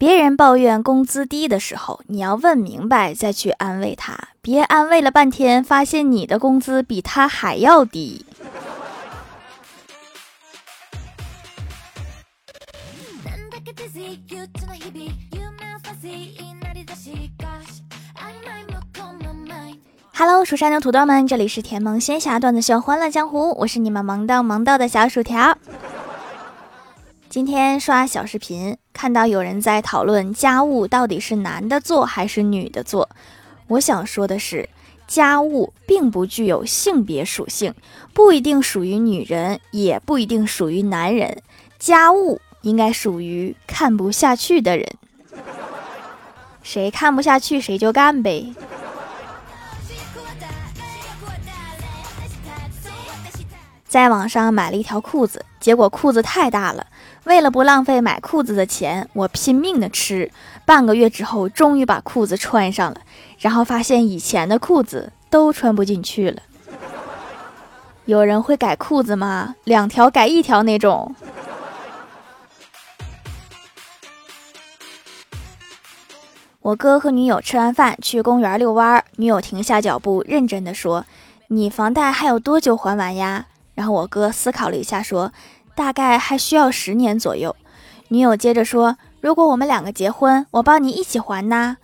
别人抱怨工资低的时候，你要问明白再去安慰他，别安慰了半天，发现你的工资比他还要低。Hello，蜀山的土豆们，这里是甜萌仙侠段子秀《欢乐江湖》，我是你们萌到萌到的小薯条。今天刷小视频，看到有人在讨论家务到底是男的做还是女的做。我想说的是，家务并不具有性别属性，不一定属于女人，也不一定属于男人。家务应该属于看不下去的人，谁看不下去谁就干呗。在网上买了一条裤子，结果裤子太大了。为了不浪费买裤子的钱，我拼命的吃。半个月之后，终于把裤子穿上了，然后发现以前的裤子都穿不进去了。有人会改裤子吗？两条改一条那种。我哥和女友吃完饭去公园遛弯，女友停下脚步，认真的说：“你房贷还有多久还完呀？”然后我哥思考了一下，说：“大概还需要十年左右。”女友接着说：“如果我们两个结婚，我帮你一起还呐。”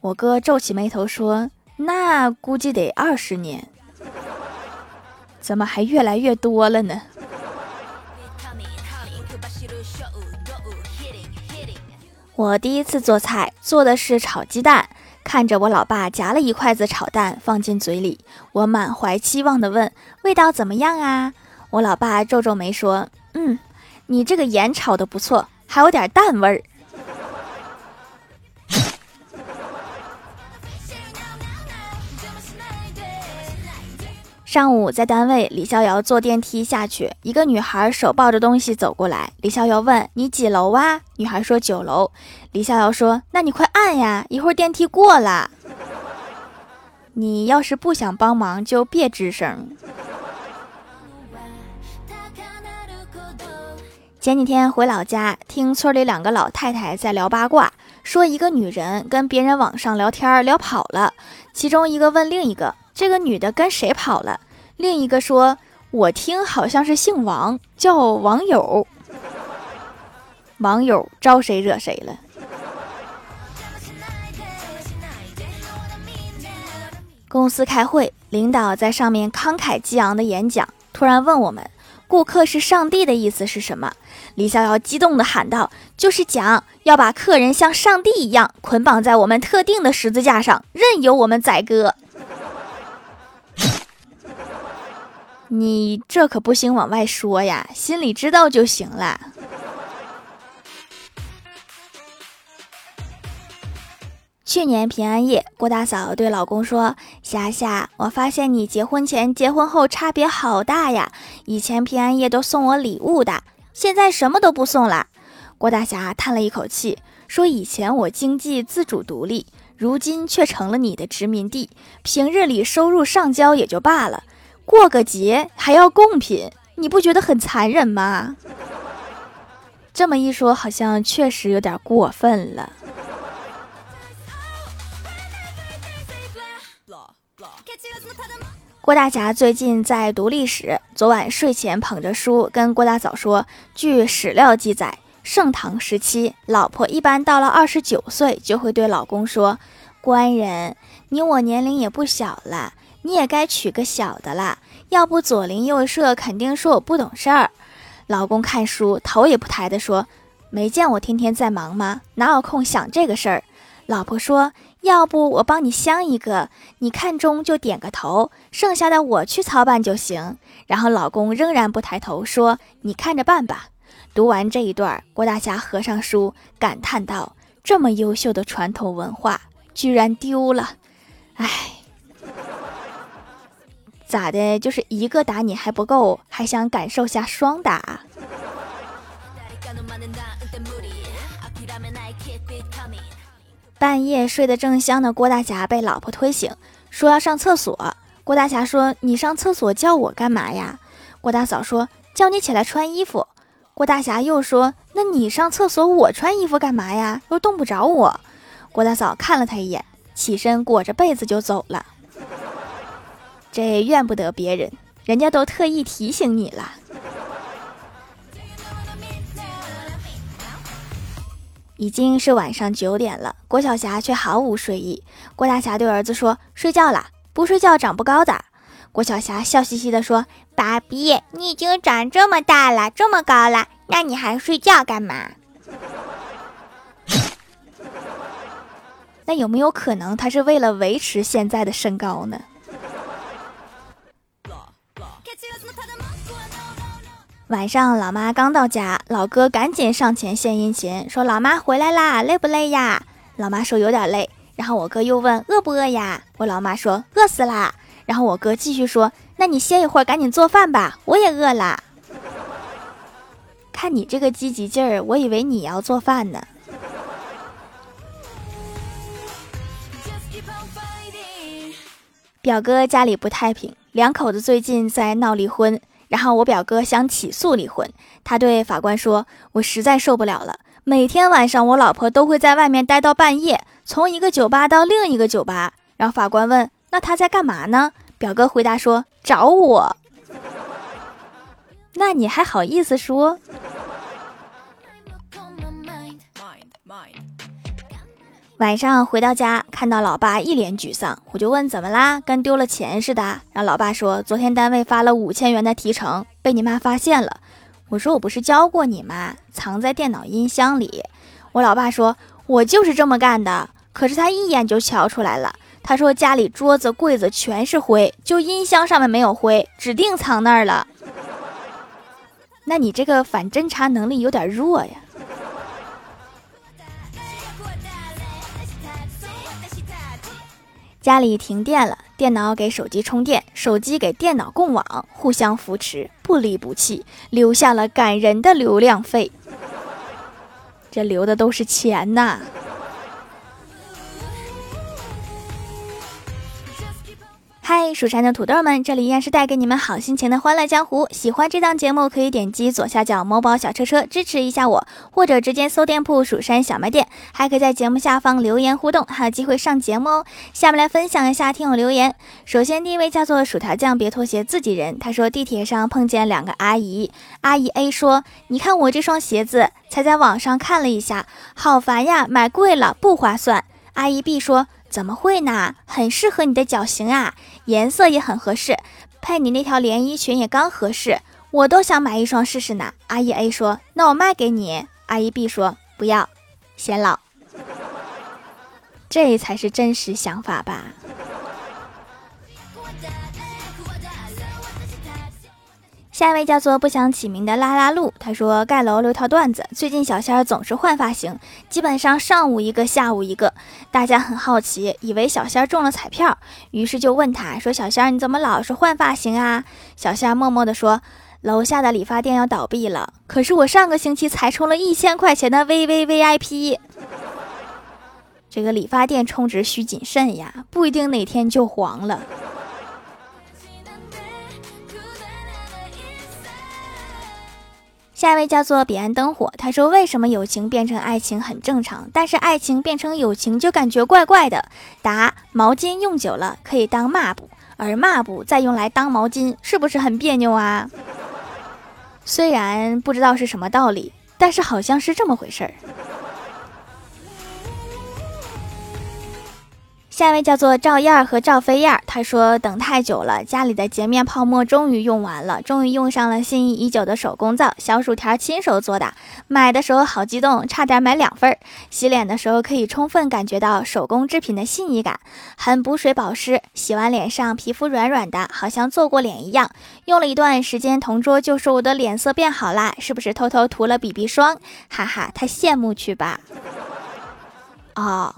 我哥皱起眉头说：“那估计得二十年，怎么还越来越多了呢？”我第一次做菜，做的是炒鸡蛋。看着我老爸夹了一筷子炒蛋放进嘴里，我满怀期望地问：“味道怎么样啊？”我老爸皱皱眉说：“嗯，你这个盐炒的不错，还有点蛋味儿。”上午在单位，李逍遥坐电梯下去，一个女孩手抱着东西走过来。李逍遥问：“你几楼啊？”女孩说：“九楼。”李逍遥说：“那你快按呀，一会儿电梯过了。你要是不想帮忙，就别吱声。”前几天回老家，听村里两个老太太在聊八卦，说一个女人跟别人网上聊天聊跑了，其中一个问另一个。这个女的跟谁跑了？另一个说：“我听好像是姓王，叫网友。网友招谁惹谁了？”公司开会，领导在上面慷慨激昂的演讲，突然问我们：“顾客是上帝的意思是什么？”李逍遥激动地喊道：“就是讲要把客人像上帝一样捆绑在我们特定的十字架上，任由我们宰割。”你这可不行，往外说呀，心里知道就行了。去年平安夜，郭大嫂对老公说：“霞霞，我发现你结婚前、结婚后差别好大呀！以前平安夜都送我礼物的，现在什么都不送了。”郭大侠叹了一口气，说：“以前我经济自主独立，如今却成了你的殖民地，平日里收入上交也就罢了。”过个节还要贡品，你不觉得很残忍吗？这么一说，好像确实有点过分了。郭大侠最近在读历史，昨晚睡前捧着书，跟郭大嫂说：“据史料记载，盛唐时期，老婆一般到了二十九岁，就会对老公说：‘官人，你我年龄也不小了。’”你也该娶个小的啦，要不左邻右舍肯定说我不懂事儿。老公看书头也不抬的说：“没见我天天在忙吗？哪有空想这个事儿？”老婆说：“要不我帮你相一个，你看中就点个头，剩下的我去操办就行。”然后老公仍然不抬头说：“你看着办吧。”读完这一段，郭大侠合上书，感叹道：“这么优秀的传统文化居然丢了，唉。”咋的？就是一个打你还不够，还想感受下双打？半夜睡得正香的郭大侠被老婆推醒，说要上厕所。郭大侠说：“你上厕所叫我干嘛呀？”郭大嫂说：“叫你起来穿衣服。”郭大侠又说：“那你上厕所，我穿衣服干嘛呀？又冻不着我。郭大嫂看了他一眼，起身裹着被子就走了。这怨不得别人，人家都特意提醒你了。已经是晚上九点了，郭晓霞却毫无睡意。郭大侠对儿子说：“睡觉啦，不睡觉长不高的。”郭晓霞笑嘻嘻地说：“爸比，你已经长这么大了，这么高了，那你还睡觉干嘛？” 那有没有可能他是为了维持现在的身高呢？晚上，老妈刚到家，老哥赶紧上前献殷勤，说：“老妈回来啦，累不累呀？”老妈说：“有点累。”然后我哥又问：“饿不饿呀？”我老妈说：“饿死啦。”然后我哥继续说：“那你歇一会儿，赶紧做饭吧，我也饿了。”看你这个积极劲儿，我以为你要做饭呢。表哥家里不太平，两口子最近在闹离婚。然后我表哥想起诉离婚，他对法官说：“我实在受不了了，每天晚上我老婆都会在外面待到半夜，从一个酒吧到另一个酒吧。”然后法官问：“那他在干嘛呢？”表哥回答说：“找我。”那你还好意思说？晚上回到家，看到老爸一脸沮丧，我就问怎么啦，跟丢了钱似的。然后老爸说，昨天单位发了五千元的提成，被你妈发现了。我说我不是教过你吗？藏在电脑音箱里。我老爸说，我就是这么干的。可是他一眼就瞧出来了。他说家里桌子柜子全是灰，就音箱上面没有灰，指定藏那儿了。那你这个反侦查能力有点弱呀。家里停电了，电脑给手机充电，手机给电脑供网，互相扶持，不离不弃，留下了感人的流量费。这留的都是钱呐！嗨，蜀山的土豆们，这里依然是带给你们好心情的欢乐江湖。喜欢这档节目，可以点击左下角某宝小车车支持一下我，或者直接搜店铺“蜀山小卖店”，还可以在节目下方留言互动，还有机会上节目哦。下面来分享一下听友留言。首先，第一位叫做薯条酱，别拖鞋，自己人。他说地铁上碰见两个阿姨，阿姨 A 说：“你看我这双鞋子，才在网上看了一下，好烦呀，买贵了不划算。”阿姨 B 说。怎么会呢？很适合你的脚型啊，颜色也很合适，配你那条连衣裙也刚合适，我都想买一双试试呢。阿姨 A 说：“那我卖给你。”阿姨 B 说：“不要，显老。”这才是真实想法吧。下一位叫做不想起名的拉拉路，他说盖楼留条段子。最近小仙儿总是换发型，基本上上午一个，下午一个。大家很好奇，以为小仙儿中了彩票，于是就问他说：“小仙儿，你怎么老是换发型啊？”小仙儿默默地说：“楼下的理发店要倒闭了，可是我上个星期才充了一千块钱的 V V V I P。这个理发店充值需谨慎呀，不一定哪天就黄了。”下一位叫做彼岸灯火，他说：“为什么友情变成爱情很正常，但是爱情变成友情就感觉怪怪的？”答：毛巾用久了可以当抹布，而抹布再用来当毛巾，是不是很别扭啊？虽然不知道是什么道理，但是好像是这么回事儿。下一位叫做赵燕儿和赵飞燕儿，他说等太久了，家里的洁面泡沫终于用完了，终于用上了心仪已久的手工皂小薯条，亲手做的。买的时候好激动，差点买两份儿。洗脸的时候可以充分感觉到手工制品的细腻感，很补水保湿。洗完脸上皮肤软软的，好像做过脸一样。用了一段时间，同桌就说我的脸色变好啦，是不是偷偷涂了 BB 霜？哈哈，他羡慕去吧。哦。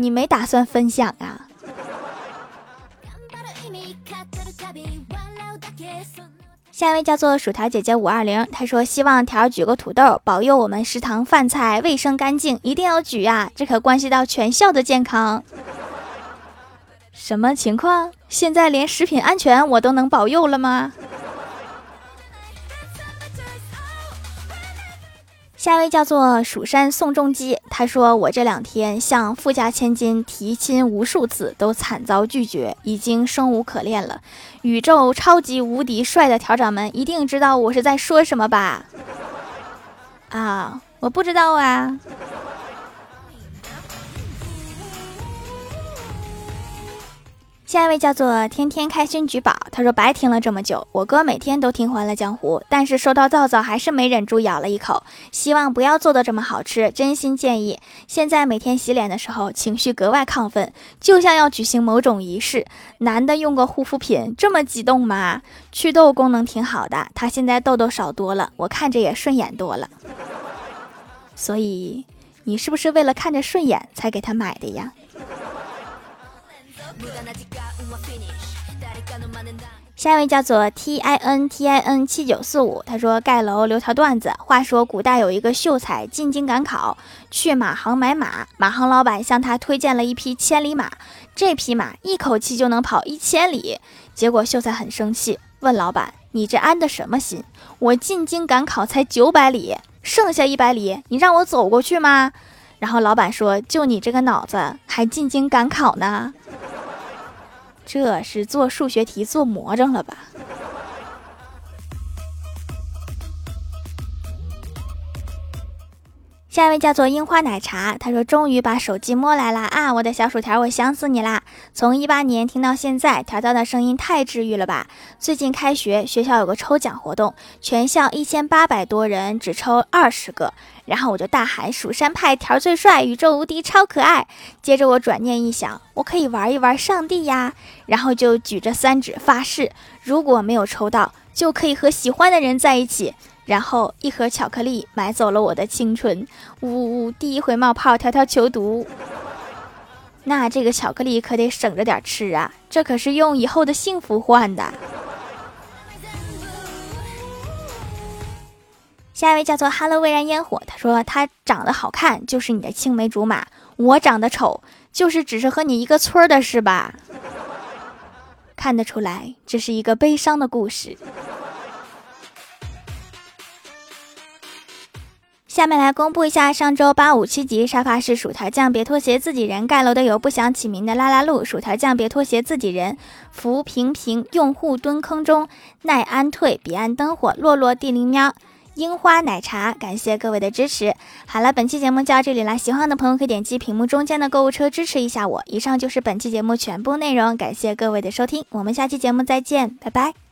你没打算分享啊？下一位叫做薯条姐姐五二零，她说希望条举个土豆，保佑我们食堂饭菜卫生干净，一定要举呀，这可关系到全校的健康。什么情况？现在连食品安全我都能保佑了吗？下一位叫做蜀山宋仲基，他说我这两天向富家千金提亲无数次，都惨遭拒绝，已经生无可恋了。宇宙超级无敌帅的调掌们一定知道我是在说什么吧？啊，我不知道啊。下一位叫做天天开心举宝，他说白听了这么久，我哥每天都听欢乐江湖，但是收到皂皂还是没忍住咬了一口，希望不要做的这么好吃，真心建议。现在每天洗脸的时候，情绪格外亢奋，就像要举行某种仪式。男的用过护肤品这么激动吗？祛痘功能挺好的，他现在痘痘少多了，我看着也顺眼多了。所以你是不是为了看着顺眼才给他买的呀？下一位叫做 T I N T I N 七九四五，他说盖楼留条段子。话说古代有一个秀才进京赶考，去马行买马，马行老板向他推荐了一匹千里马，这匹马一口气就能跑一千里。结果秀才很生气，问老板：“你这安的什么心？我进京赶考才九百里，剩下一百里你让我走过去吗？”然后老板说：“就你这个脑子，还进京赶考呢？”这是做数学题做魔怔了吧？下一位叫做樱花奶茶，他说：“终于把手机摸来了啊，我的小薯条，我想死你啦！从一八年听到现在，条条的声音太治愈了吧？最近开学，学校有个抽奖活动，全校一千八百多人只抽二十个。”然后我就大喊：“蜀山派条最帅，宇宙无敌，超可爱。”接着我转念一想，我可以玩一玩上帝呀，然后就举着三指发誓，如果没有抽到，就可以和喜欢的人在一起。然后一盒巧克力买走了我的青春，呜呜，第一回冒泡，条条求读。那这个巧克力可得省着点吃啊，这可是用以后的幸福换的。下一位叫做 “Hello 蔚然烟火”，他说他长得好看就是你的青梅竹马，我长得丑就是只是和你一个村的是吧？看得出来，这是一个悲伤的故事。下面来公布一下上周八五七级沙发是薯条酱，别拖鞋自己人盖楼的有不想起名的拉拉路，薯条酱别拖鞋自己人，福平平用户蹲坑中，奈安退彼岸灯火，落落地灵喵。樱花奶茶，感谢各位的支持。好了，本期节目就到这里啦，喜欢的朋友可以点击屏幕中间的购物车支持一下我。以上就是本期节目全部内容，感谢各位的收听，我们下期节目再见，拜拜。